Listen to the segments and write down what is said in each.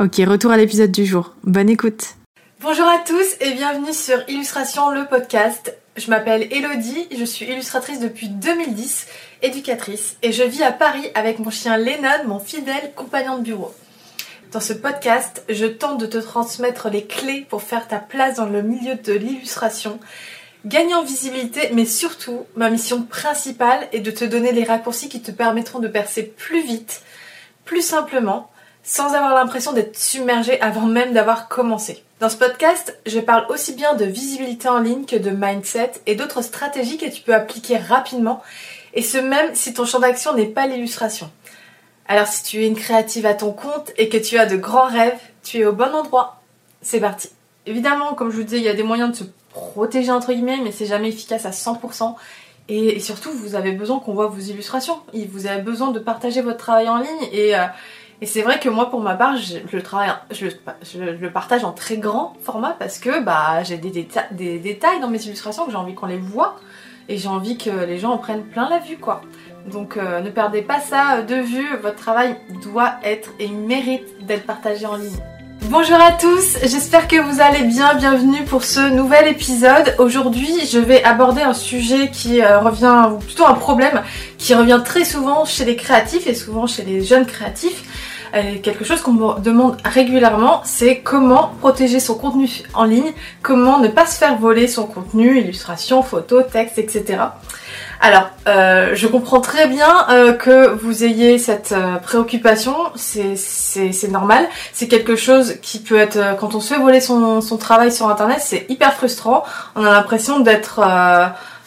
Ok, retour à l'épisode du jour. Bonne écoute. Bonjour à tous et bienvenue sur Illustration le podcast. Je m'appelle Elodie, je suis illustratrice depuis 2010, éducatrice et je vis à Paris avec mon chien Lennon, mon fidèle compagnon de bureau. Dans ce podcast, je tente de te transmettre les clés pour faire ta place dans le milieu de l'illustration, gagner en visibilité, mais surtout, ma mission principale est de te donner les raccourcis qui te permettront de percer plus vite, plus simplement sans avoir l'impression d'être submergé avant même d'avoir commencé. Dans ce podcast, je parle aussi bien de visibilité en ligne que de mindset et d'autres stratégies que tu peux appliquer rapidement, et ce même si ton champ d'action n'est pas l'illustration. Alors si tu es une créative à ton compte et que tu as de grands rêves, tu es au bon endroit. C'est parti. Évidemment, comme je vous disais, il y a des moyens de se protéger entre guillemets, mais c'est jamais efficace à 100%. Et, surtout, vous avez besoin qu'on voit vos illustrations. Vous avez besoin de partager votre travail en ligne et euh, et c'est vrai que moi, pour ma part, je, le, travaille, je, le partage en très grand format parce que bah, j'ai des, détails dans mes illustrations que j'ai envie qu'on les voit et j'ai envie que les gens en prennent plein la vue, quoi. Donc euh, ne perdez pas ça de vue, votre travail doit être et mérite d'être partagé en ligne. Bonjour à tous, j'espère que vous allez bien, bienvenue pour ce nouvel épisode. Aujourd'hui je vais aborder un sujet qui euh, revient, ou plutôt un problème qui revient très souvent chez les créatifs et souvent chez les jeunes créatifs quelque chose qu'on me demande régulièrement, c'est comment protéger son contenu en ligne, comment ne pas se faire voler son contenu, illustration, photos, texte, etc. Alors, euh, je comprends très bien euh, que vous ayez cette euh, préoccupation, c'est normal. C'est quelque chose qui peut être, quand on se fait voler son, son travail sur Internet, c'est hyper frustrant. On a l'impression d'être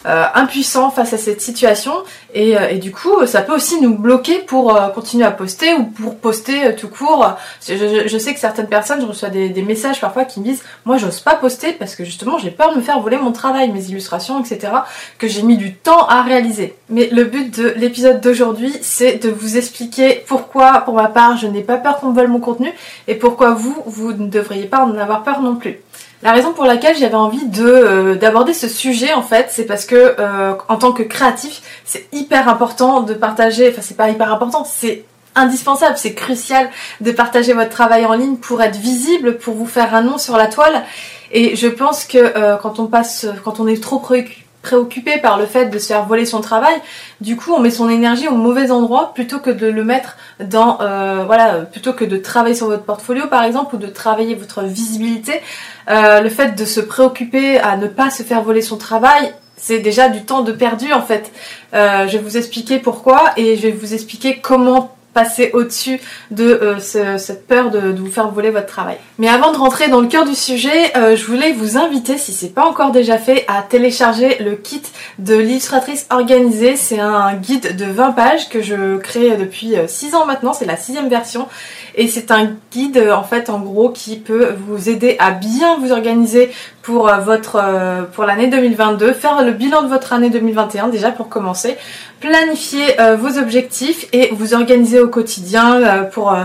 euh, impuissant face à cette situation et, euh, et, du coup ça peut aussi nous bloquer pour euh, continuer à poster ou pour poster tout court. Je, sais que certaines personnes, je reçois des, messages parfois qui me disent moi j'ose pas poster parce que justement j'ai peur de me faire voler mon travail, mes illustrations, etc. que j'ai mis du temps à réaliser. Mais le but de l'épisode d'aujourd'hui c'est de vous expliquer pourquoi pour ma part je n'ai pas peur qu'on vole mon contenu et pourquoi vous, vous ne devriez pas en avoir peur non plus. La raison pour laquelle j'avais envie de euh, d'aborder ce sujet en fait, c'est parce que euh, en tant que créatif, c'est hyper important de partager. Enfin, c'est pas hyper important, c'est indispensable, c'est crucial de partager votre travail en ligne pour être visible, pour vous faire un nom sur la toile. Et je pense que euh, quand on passe, quand on est trop préoccupé par le fait de se faire voler son travail, du coup on met son énergie au mauvais endroit plutôt que de le mettre dans voilà plutôt que de travailler sur votre portfolio par exemple ou de travailler votre visibilité euh, le fait de se préoccuper à ne pas se faire voler son travail, c'est déjà du temps de perdu en fait. Euh, je vais vous expliquer pourquoi et je vais vous expliquer comment passer au-dessus de euh, cette peur de, vous faire voler votre travail. Mais avant de rentrer dans le cœur du sujet, je voulais vous inviter, si c'est pas encore déjà fait, à télécharger le kit de l'illustratrice organisée. C'est un guide de 20 pages que je crée depuis 6 ans maintenant, c'est la sixième version et c'est un guide en fait en gros qui peut vous aider à bien vous organiser pour euh, votre euh, pour l'année 2022, faire le bilan de votre année 2021 déjà pour commencer, planifier euh, vos objectifs et vous organiser au quotidien pour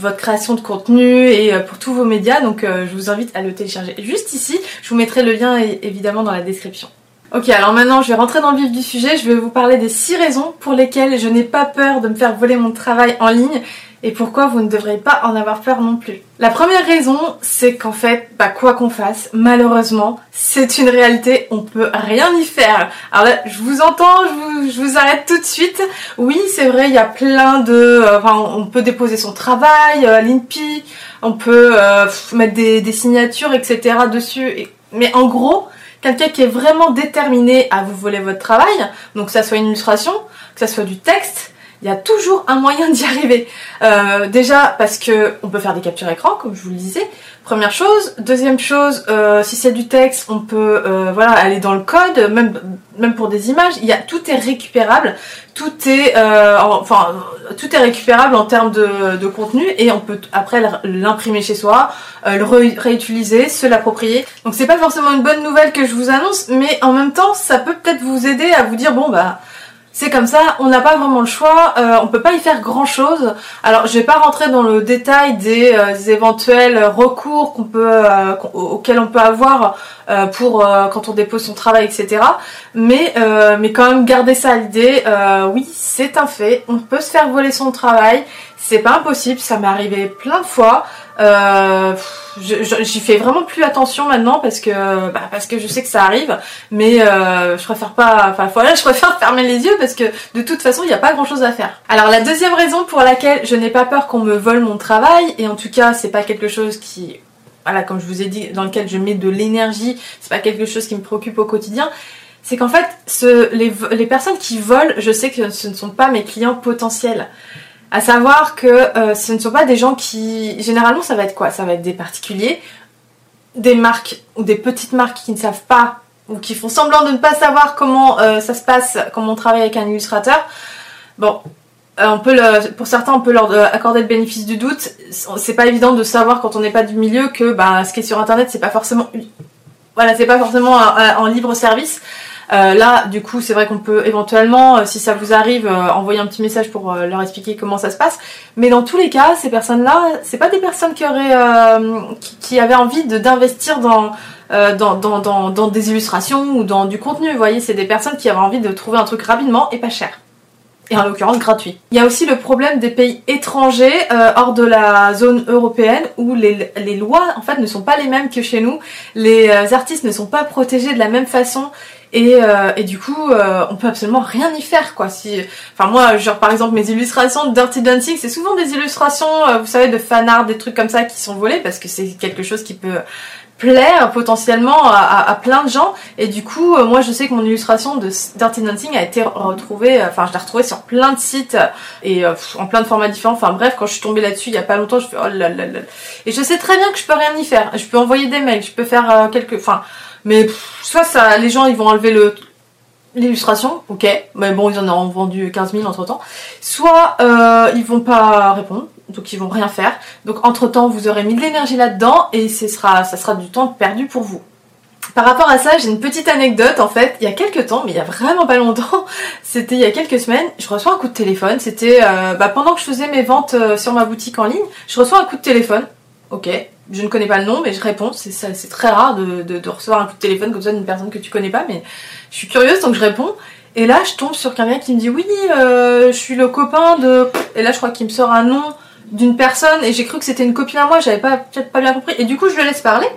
votre création de contenu et pour tous vos médias. Donc je vous invite à le télécharger juste ici. Je vous mettrai le lien évidemment dans la description. Ok, alors maintenant je vais rentrer dans le vif du sujet, je vais vous parler des 6 raisons pour lesquelles je n'ai pas peur de me faire voler mon travail en ligne et pourquoi vous ne devrez pas en avoir peur non plus? La première raison, c'est qu'en fait, bah, quoi qu'on fasse, malheureusement, c'est une réalité, on peut rien y faire. Alors là, je vous entends, je vous, arrête tout de suite. Oui, c'est vrai, il y a plein de... Euh, enfin, on peut déposer son travail à l'INPI, on peut euh, mettre des, des, signatures, etc. dessus. Mais en gros, quelqu'un qui est vraiment déterminé à vous voler votre travail, donc que ça soit une illustration, que ça soit du texte, il y a toujours un moyen d'y arriver. Euh, déjà parce que on peut faire des captures écran, comme je vous le disais. Première chose. Deuxième chose, euh, si c'est du texte, on peut euh, voilà aller dans le code, même même pour des images. Il y a tout est récupérable, tout est enfin tout est récupérable en termes de, de contenu et on peut après l'imprimer chez soi, le réutiliser, se l'approprier. Donc c'est pas forcément une bonne nouvelle que je vous annonce, mais en même temps ça peut peut-être vous aider à vous dire bon bah c'est comme ça, on n'a pas vraiment le choix, euh, on peut pas y faire grand chose. Alors je vais pas rentrer dans le détail des, euh, éventuels recours qu'on peut, euh, auxquels on peut avoir euh, pour quand on dépose son travail, etc. Mais mais quand même garder ça à l'idée. oui, c'est un fait, on peut se faire voler son travail, c'est pas impossible, ça m'est arrivé plein de fois. Euh, J'y fais vraiment plus attention maintenant parce que bah, parce que je sais que ça arrive, mais euh, je préfère pas. Enfin voilà, je préfère fermer les yeux parce que de toute façon il n'y a pas grand chose à faire. Alors la deuxième raison pour laquelle je n'ai pas peur qu'on me vole mon travail et en tout cas c'est pas quelque chose qui voilà comme je vous ai dit dans lequel je mets de l'énergie, c'est pas quelque chose qui me préoccupe au quotidien c'est qu'en fait, les, les, personnes qui volent, je sais que ce ne sont pas mes clients potentiels. À savoir que euh, ce ne sont pas des gens qui... Généralement, ça va être quoi? Ça va être des particuliers, des marques ou des petites marques qui ne savent pas ou qui font semblant de ne pas savoir comment euh, ça se passe, comment on travaille avec un illustrateur. Bon, euh, on peut pour certains, on peut leur accorder le bénéfice du doute. C'est pas évident de savoir quand on n'est pas du milieu que bah, ce qui est sur internet, c'est pas forcément, voilà, c'est pas forcément en libre service. Euh, là, du coup, c'est vrai qu'on peut éventuellement, euh, si ça vous arrive, euh, envoyer un petit message pour leur expliquer comment ça se passe. Mais dans tous les cas, ces personnes-là, c'est pas des personnes qui auraient, qui, avaient envie d'investir dans dans, dans, dans, dans, des illustrations ou dans du contenu. Vous voyez, c'est des personnes qui avaient envie de trouver un truc rapidement et pas cher. Et en l'occurrence gratuit. Il y a aussi le problème des pays étrangers hors de la zone européenne où les, les, lois en fait ne sont pas les mêmes que chez nous. Les artistes ne sont pas protégés de la même façon et, euh, et du coup, euh, on peut absolument rien y faire, quoi. Si, enfin moi, genre par exemple mes illustrations de Dirty Dancing, c'est souvent des illustrations, euh, vous savez, de fan art, des trucs comme ça qui sont volés parce que c'est quelque chose qui peut plaire potentiellement à, plein de gens. Et du coup moi je sais que mon illustration de Dirty Dancing a été retrouvée enfin je l'ai retrouvée sur plein de sites et en plein de formats différents. Enfin bref quand je suis tombée là-dessus il y a pas longtemps je fais oh là là là et je sais très bien que je peux rien y faire. Je peux envoyer des mails je peux faire quelques enfin mais soit ça, les gens ils vont enlever le l'illustration, ok, mais bon ils en ont vendu 15 000 entre temps. Soit euh, ils vont pas répondre, donc ils vont rien faire. Donc entre temps vous aurez mis de l'énergie là-dedans et ce sera, ça sera du temps perdu pour vous. Par rapport à ça, j'ai une petite anecdote en fait. Il y a quelques temps, mais il y a vraiment pas longtemps, c'était il y a quelques semaines, je reçois un coup de téléphone. C'était euh, bah, pendant que je faisais mes ventes euh, sur ma boutique en ligne, je reçois un coup de téléphone. Ok, je ne connais pas le nom, mais je réponds. C'est très rare de, recevoir un coup de téléphone comme ça d'une personne que tu connais pas, mais je suis curieuse donc je réponds. Et là, je tombe sur quelqu'un qui me dit oui, euh, je suis le copain de. Et là, je crois qu'il me sort un nom d'une personne et j'ai cru que c'était une copine à moi. J'avais pas peut-être pas bien compris. Et du coup, je le laisse parler.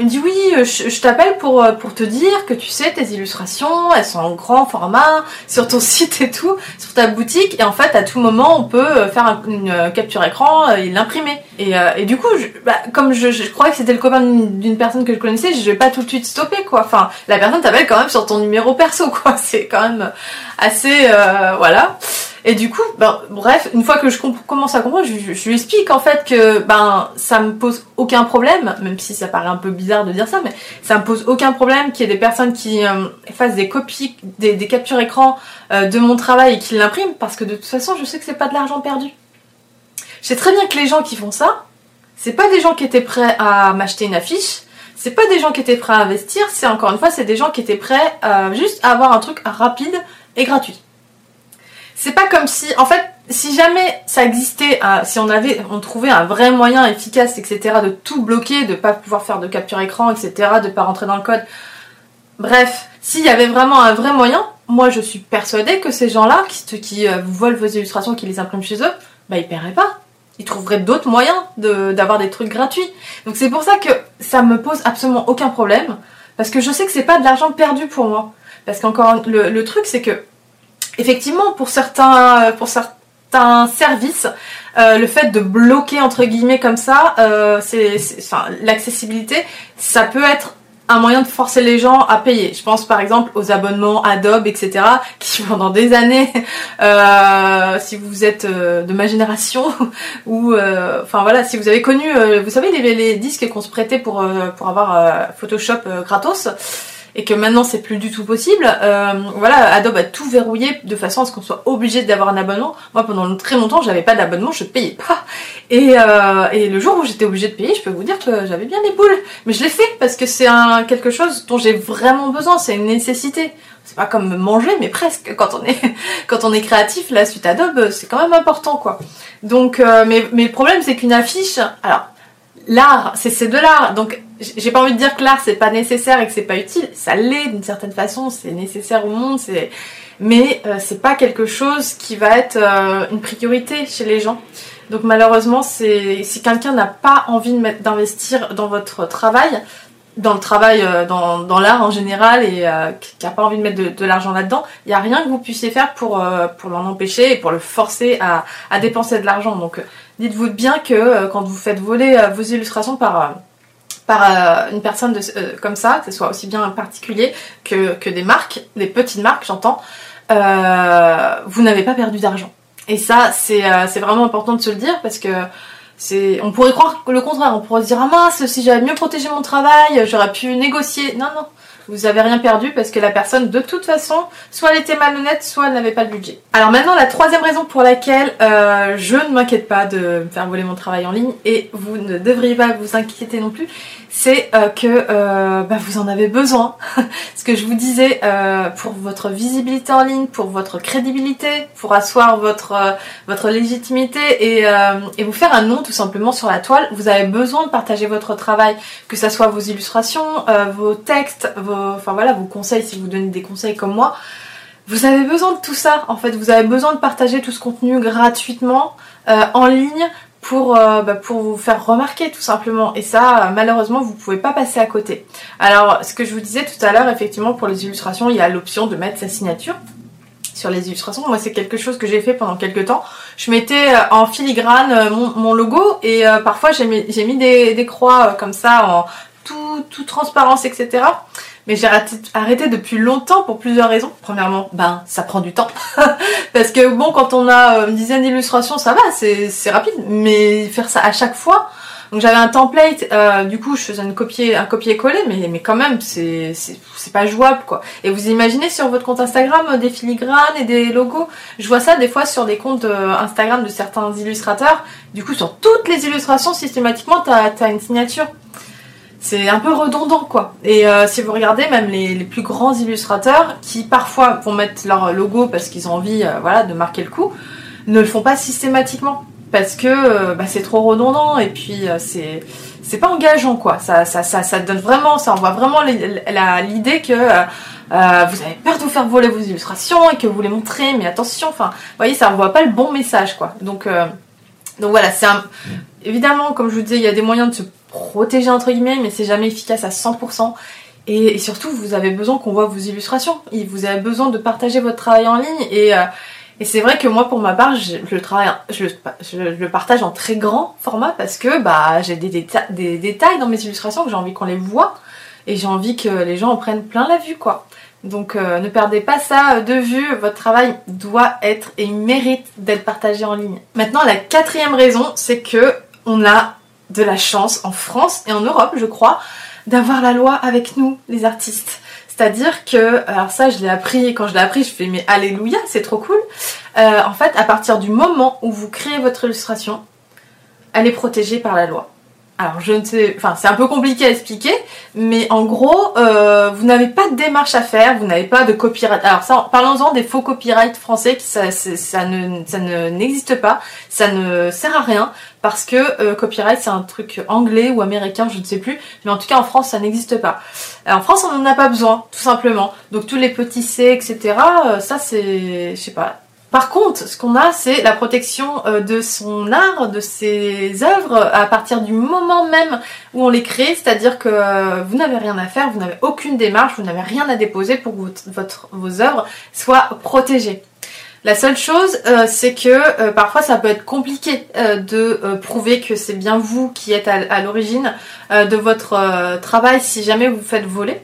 Il me dit oui, euh, je, t'appelle pour, euh, pour te dire que tu sais, tes illustrations, elles sont en grand format, sur ton site et tout, sur ta boutique, et en fait, à tout moment, on peut euh, faire une capture écran et l'imprimer. Et, et, du coup, bah, comme je, je, croyais que c'était le copain d'une personne que je connaissais, je vais pas tout de suite stopper, quoi. Enfin, la personne t'appelle quand même sur ton numéro perso, quoi. C'est quand même assez... voilà. Et du coup, ben, bref, une fois que je commence à comprendre, je, lui explique en fait que ben ça me pose aucun problème, même si ça paraît un peu bizarre de dire ça, mais ça me pose aucun problème qu'il y ait des personnes qui euh, fassent des copies, des, captures écran euh, de mon travail et qui l'impriment, parce que de toute façon, je sais que c'est pas de l'argent perdu. Je sais très bien que les gens qui font ça, c'est pas des gens qui étaient prêts à m'acheter une affiche, c'est pas des gens qui étaient prêts à investir, c'est encore une fois, c'est des gens qui étaient prêts à juste à avoir un truc rapide et gratuit c'est pas comme si, en fait, si jamais ça existait, si on avait, on trouvait un vrai moyen efficace, etc., de tout bloquer, de pas pouvoir faire de capture écran, etc., de pas rentrer dans le code, Bref, s'il y avait vraiment un vrai moyen, moi je suis persuadée que ces gens-là qui, qui euh, volent vos illustrations, qui les impriment chez eux, bah ils paieraient pas. Ils trouveraient d'autres moyens d'avoir des trucs gratuits. Donc c'est pour ça que ça me pose absolument aucun problème. Parce que je sais que c'est pas de l'argent perdu pour moi. Parce qu'encore le, le truc c'est que effectivement pour certains pour certains services euh, le fait de bloquer entre guillemets comme ça euh, c'est enfin l'accessibilité ça peut être un moyen de forcer les gens à payer. Je pense par exemple aux abonnements Adobe, etc., qui pendant des années, euh, si vous êtes euh, de ma génération, ou euh, enfin voilà, si vous avez connu, vous savez les, les disques qu'on se prêtait pour pour avoir Photoshop gratos et que maintenant c'est plus du tout possible. Euh, voilà, Adobe a tout verrouillé de façon à ce qu'on soit obligé d'avoir un abonnement. Moi, pendant très longtemps, j'avais pas d'abonnement, je payais pas. Et, euh, et le jour où j'étais obligée de payer, je peux vous dire que j'avais bien les boules. Mais je l'ai fait parce que c'est un quelque chose dont j'ai vraiment besoin, c'est une nécessité. C'est pas comme manger, mais presque. Quand on est quand on est créatif, la suite Adobe, c'est quand même important, quoi. Donc, euh, mais, mais le problème, c'est qu'une affiche, alors l'art, c'est de l'art. Donc j'ai pas envie de dire que l'art c'est pas nécessaire et que c'est pas utile. Ça l'est d'une certaine façon, c'est nécessaire au monde, c'est mais euh, c'est pas quelque chose qui va être euh, une priorité chez les gens. Donc malheureusement, si quelqu'un n'a pas envie d'investir dans votre travail, dans le travail, euh, dans, dans l'art en général et qui n'a pas envie de mettre de, l'argent là-dedans, il n'y a rien que vous puissiez faire pour, pour l'en empêcher et pour le forcer à, à dépenser de l'argent. Donc dites-vous bien que quand vous faites voler vos illustrations par par euh, une personne de, euh, comme ça, que ce soit aussi bien un particulier que, que des marques, des petites marques, j'entends, euh, vous n'avez pas perdu d'argent. Et ça, c'est vraiment important de se le dire parce que on pourrait croire le contraire, on pourrait se dire ah mince, si j'avais mieux protégé mon travail, j'aurais pu négocier. Non, non, vous avez rien perdu parce que la personne, de toute façon, soit elle était malhonnête, soit elle n'avait pas de budget. Alors maintenant, la troisième raison pour laquelle euh, je ne m'inquiète pas de me faire voler mon travail en ligne et vous ne devriez pas vous inquiéter non plus, c'est euh, que euh, bah, vous en avez besoin. Ce que je vous disais, euh, pour votre visibilité en ligne, pour votre crédibilité, pour asseoir votre, votre légitimité et, et vous faire un nom tout simplement sur la toile, vous avez besoin de partager votre travail, que ce soit vos illustrations, vos textes, vos, enfin voilà, vos conseils si vous donnez des conseils comme moi. Vous avez besoin de tout ça, en fait, vous avez besoin de partager tout ce contenu gratuitement en ligne pour, euh, bah, pour vous faire remarquer tout simplement. Et ça, malheureusement, vous pouvez pas passer à côté. Alors, ce que je vous disais tout à l'heure, effectivement, pour les illustrations, il y a l'option de mettre sa signature sur les illustrations. Moi, c'est quelque chose que j'ai fait pendant quelques temps. Je mettais euh, en filigrane euh, mon, logo et parfois j'ai mis, des croix comme ça en tout, tout transparence, etc. Mais j'ai arrêté, depuis longtemps pour plusieurs raisons. Premièrement, ben ça prend du temps. Parce que bon, quand on a euh, une dizaine d'illustrations, ça va, c'est rapide. Mais faire ça à chaque fois, donc j'avais un template, euh, du coup je faisais une copier, un copier-coller, mais, mais quand même c'est pas jouable quoi. Et vous imaginez sur votre compte Instagram euh, des filigranes et des logos Je vois ça des fois sur des comptes Instagram de certains illustrateurs. Du coup sur toutes les illustrations systématiquement t'as as une signature c'est un peu redondant quoi. Et euh, si vous regardez même les, plus grands illustrateurs qui parfois vont mettre leur logo parce qu'ils ont envie euh, voilà, de marquer le coup, ne le font pas systématiquement parce que euh, bah, c'est trop redondant et puis c'est c'est pas engageant quoi. Ça, ça, ça, ça donne vraiment, ça envoie vraiment l'idée que vous avez peur de vous faire voler vos illustrations et que vous les montrez, mais attention, enfin, vous voyez, ça envoie pas le bon message quoi. Donc donc voilà, c'est un... évidemment comme je vous disais, il y a des moyens de se protéger entre guillemets, mais c'est jamais efficace à 100%. Et, surtout, vous avez besoin qu'on voit vos illustrations. Et vous avez besoin de partager votre travail en ligne. Et, euh, et c'est vrai que moi, pour ma part, je, le, travaille, je, le partage en très grand format parce que bah, j'ai des, des, détails dans mes illustrations que j'ai envie qu'on les voit. Et j'ai envie que les gens en prennent plein la vue, quoi. Donc euh, ne perdez pas ça de vue, votre travail doit être et il mérite d'être partagé en ligne. Maintenant la quatrième raison, c'est que on a de la chance en France et en Europe, je crois, d'avoir la loi avec nous, les artistes. C'est-à-dire que, alors ça je l'ai appris, quand je l'ai appris je fais mais alléluia, c'est trop cool. Euh, en fait, à partir du moment où vous créez votre illustration, elle est protégée par la loi. Alors je ne sais, enfin c'est un peu compliqué à expliquer, mais en gros, euh, vous n'avez pas de démarche à faire, vous n'avez pas de copyright. Alors ça, parlons-en des faux copyright français, qui ça, ça ne, ça ne n'existe pas, ça ne sert à rien parce que euh, copyright c'est un truc anglais ou américain, je ne sais plus, mais en tout cas en France ça n'existe pas. Alors, en France on n'en a pas besoin, tout simplement. Donc tous les petits C, etc. Euh, ça c'est, je sais pas, par contre, ce qu'on a, c'est la protection euh, de son art, de ses œuvres, à partir du moment même où on les crée, c'est-à-dire que euh, vous n'avez rien à faire, vous n'avez aucune démarche, vous n'avez rien à déposer pour que vos œuvres soient protégées. La seule chose, euh, c'est que parfois ça peut être compliqué de prouver que c'est bien vous qui êtes à l'origine de votre travail si jamais vous faites voler.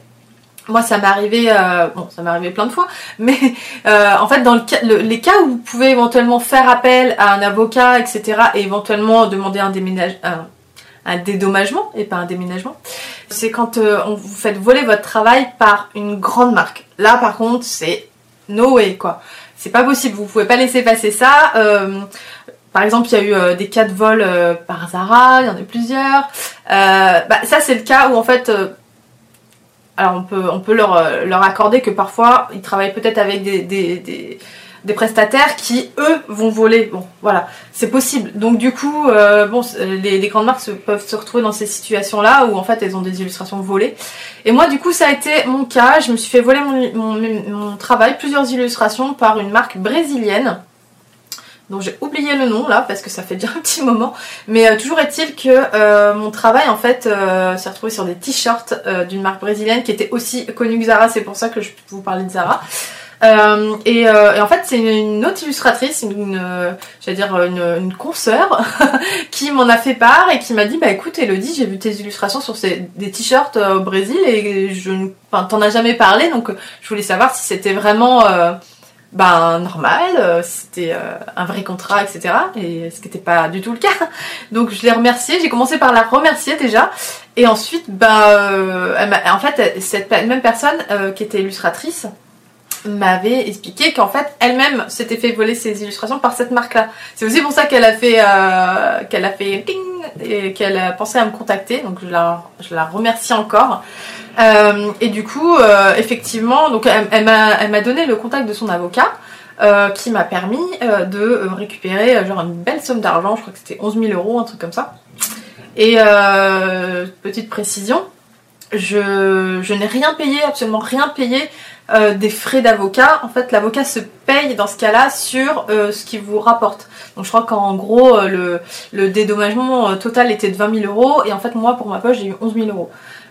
Moi, ça m'est arrivé, euh, bon, ça m'est arrivé plein de fois, mais euh, en fait, dans le, les cas où vous pouvez éventuellement faire appel à un avocat, etc., et éventuellement demander un, dédommagement et pas un déménagement, c'est quand euh, on vous faites voler votre travail par une grande marque. Là, par contre, c'est no way, quoi. C'est pas possible, vous pouvez pas laisser passer ça. par exemple, il y a eu des cas de vol par Zara, il y en a plusieurs. bah, ça, c'est le cas où en fait alors on peut, on peut leur, euh, leur accorder que parfois ils travaillent peut-être avec des, des, des, prestataires qui eux vont voler. Bon, voilà, c'est possible. Donc du coup, euh, bon, les, les, grandes marques peuvent se retrouver dans ces situations-là où en fait elles ont des illustrations volées. Et moi, du coup, ça a été mon cas. Je me suis fait voler mon, mon travail, plusieurs illustrations par une marque brésilienne donc j'ai oublié le nom là parce que ça fait déjà un petit moment. Mais euh, toujours est-il que euh, mon travail en fait euh, s'est retrouvé sur des t-shirts d'une marque brésilienne qui était aussi connue que Zara. C'est pour ça que je peux vous parler de Zara. Et, en fait c'est une, autre illustratrice, une, j'allais dire une, une consoeur, qui m'en a fait part et qui m'a dit bah écoute Elodie j'ai vu tes illustrations sur ces, des t-shirts au Brésil et je, enfin t'en as jamais parlé donc je voulais savoir si c'était vraiment ben normal, euh, c'était euh, un vrai contrat, etc. Et ce qui n'était pas du tout le cas. Donc je l'ai remerciée, j'ai commencé par la remercier déjà. Et ensuite, ben, euh, en fait, cette même personne qui était illustratrice m'avait expliqué qu'en fait elle-même s'était fait voler ses illustrations par cette marque-là. C'est aussi pour ça qu'elle a fait qu'elle a fait et qu'elle a pensé à me contacter. Donc je la, je la remercie encore. Euh, et du coup, euh, effectivement, donc elle, m'a donné le contact de son avocat. Euh, qui m'a permis de récupérer genre une belle somme d'argent, je crois que c'était 11 000 euros, un truc comme ça. Et petite précision, je, je n'ai rien payé, absolument rien payé des frais d'avocat. En fait, l'avocat se paye dans ce cas-là sur ce qu'il vous rapporte. Donc je crois qu'en gros, le, le dédommagement total était de 20 000 euros et en fait moi, pour ma poche, j'ai eu 11 000 euros.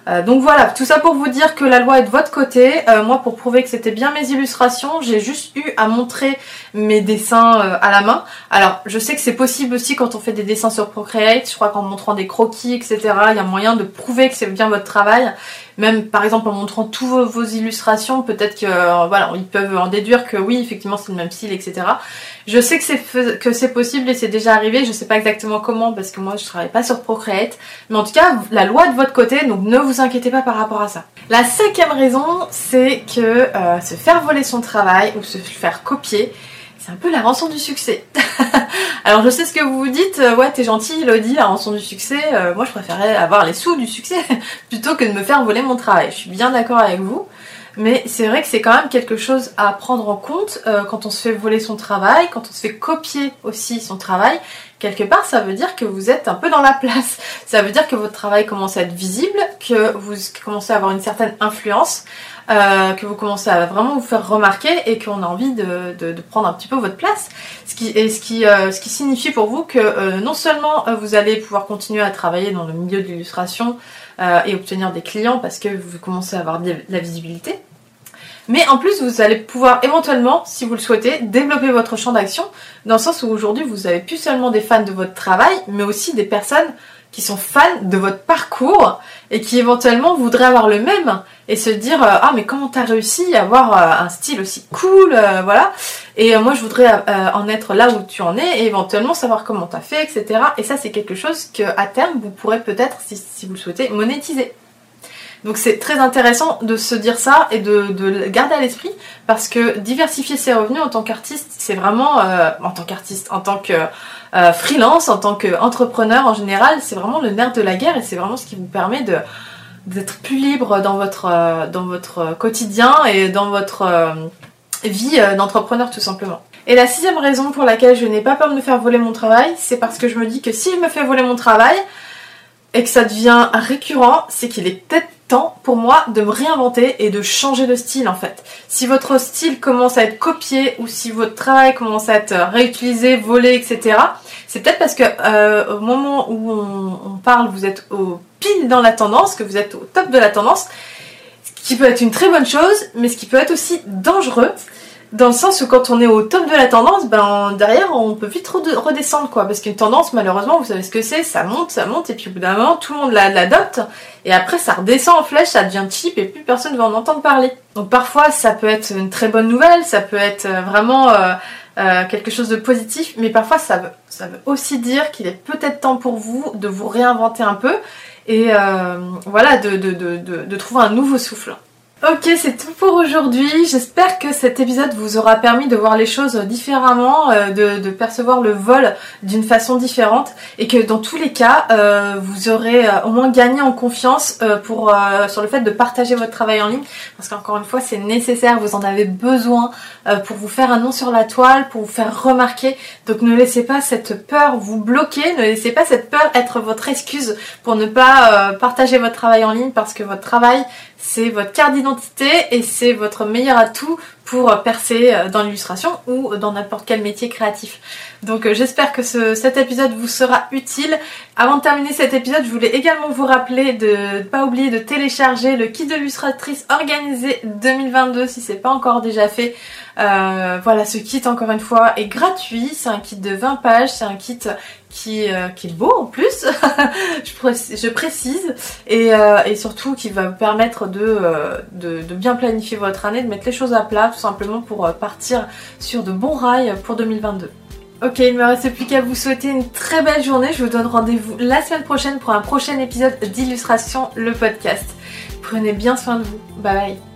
Euh, donc voilà, tout ça pour vous dire que la loi est de votre côté. Euh, moi, pour prouver que c'était bien mes illustrations, j'ai juste eu à montrer mes dessins euh, à la main. Alors, je sais que c'est possible aussi quand on fait des dessins sur Procreate. Je crois qu'en montrant des croquis, etc., il y a moyen de prouver que c'est bien votre travail. Même, par exemple, en montrant tous vos, illustrations, peut-être que voilà, ils peuvent en déduire que oui, effectivement, c'est le même style, etc. Je sais que c'est possible et c'est déjà arrivé. Je sais pas exactement comment parce que moi, je travaille pas sur Procreate. Mais en tout cas, la loi de votre côté, donc ne vous inquiétez pas par rapport à ça. La cinquième raison, c'est que euh, se faire voler son travail ou se faire copier, un peu la rançon du succès. Alors je sais ce que vous vous dites, euh, ouais t'es gentil Elodie, la rançon du succès, euh, moi je préférerais avoir les sous du succès plutôt que de me faire voler mon travail. Je suis bien d'accord avec vous. Mais c'est vrai que c'est quand même quelque chose à prendre en compte quand on se fait voler son travail, quand on se fait copier aussi son travail quelque part, ça veut dire que vous êtes un peu dans la place. Ça veut dire que votre travail commence à être visible, que vous commencez à avoir une certaine influence, euh, que vous commencez à vraiment vous faire remarquer et qu'on a envie de, prendre un petit peu votre place. Ce qui, euh, signifie pour vous que euh, non seulement vous allez pouvoir continuer à travailler dans le milieu de l'illustration et obtenir des clients parce que vous commencez à avoir de la visibilité, mais en plus, vous allez pouvoir éventuellement, si vous le souhaitez, développer votre champ d'action, dans le sens où aujourd'hui, vous avez plus seulement des fans de votre travail, mais aussi des personnes qui sont fans de votre parcours et qui éventuellement voudraient avoir le même et se dire euh, ah mais comment t'as réussi à avoir euh, un style aussi cool euh, voilà. Et moi je voudrais en être là où tu en es et éventuellement savoir comment t'as fait etc et ça c'est quelque chose que à terme vous pourrez peut-être si, si vous le souhaitez monétiser Donc c'est très intéressant de se dire ça et de, le garder à l'esprit parce que diversifier ses revenus en tant qu'artiste, c'est vraiment, euh, en tant qu'artiste, en tant que euh, freelance, en tant qu'entrepreneur en général, c'est vraiment le nerf de la guerre et c'est vraiment ce qui vous permet de d'être plus libre dans votre, euh, dans votre quotidien et dans votre vie d'entrepreneur tout simplement. Et la sixième raison pour laquelle je n'ai pas peur de me faire voler mon travail, c'est parce que je me dis que si je me fais voler mon travail et que ça devient récurrent, c'est qu'il est peut-être temps pour moi de me réinventer et de changer de style en fait. Si votre style commence à être copié ou si votre travail commence à être réutilisé, volé, etc., c'est peut-être parce que euh, au moment où on, on, parle, vous êtes au pile dans la tendance, que vous êtes au top de la tendance, ce qui peut être une très bonne chose, mais ce qui peut être aussi dangereux dans le sens où quand on est au top de la tendance, ben derrière on peut vite redescendre quoi, parce qu'une tendance malheureusement vous savez ce que c'est, ça monte, ça monte et puis au bout d'un moment tout le monde l'adopte et après ça redescend en flèche, ça devient cheap et plus personne ne va en entendre parler. Donc parfois ça peut être une très bonne nouvelle, ça peut être euh, vraiment euh, euh, quelque chose de positif, mais parfois ça veut, ça veut aussi dire qu'il est peut-être temps pour vous de vous réinventer un peu et voilà de, de, de, de trouver un nouveau souffle. Ok, c'est tout pour aujourd'hui. J'espère que cet épisode vous aura permis de voir les choses différemment, euh, de, percevoir le vol d'une façon différente et que dans tous les cas, euh, vous aurez euh, au moins gagné en confiance pour, sur le fait de partager votre travail en ligne parce qu'encore une fois, c'est nécessaire, vous en avez besoin pour vous faire un nom sur la toile, pour vous faire remarquer. Donc ne laissez pas cette peur vous bloquer, ne laissez pas cette peur être votre excuse pour ne pas partager votre travail en ligne parce que votre travail c'est votre carte d'identité et c'est votre meilleur atout pour percer euh, dans l'illustration ou dans n'importe quel métier créatif. Donc euh, j'espère que cet épisode vous sera utile. Avant de terminer cet épisode, je voulais également vous rappeler de ne pas oublier de télécharger le kit de l'illustratrice organisé 2022 si c'est pas encore déjà fait. Euh, voilà, ce kit encore une fois est gratuit, c'est un kit de 20 pages, c'est un kit qui, euh, est beau en plus, je, précise, et, surtout qui va vous permettre de, bien planifier votre année, de mettre les choses à plat tout simplement pour partir sur de bons rails pour 2022. Ok, il ne me reste plus qu'à vous souhaiter une très belle journée. Je vous donne rendez-vous la semaine prochaine pour un prochain épisode d'Illustration, le podcast. Prenez bien soin de vous. Bye bye.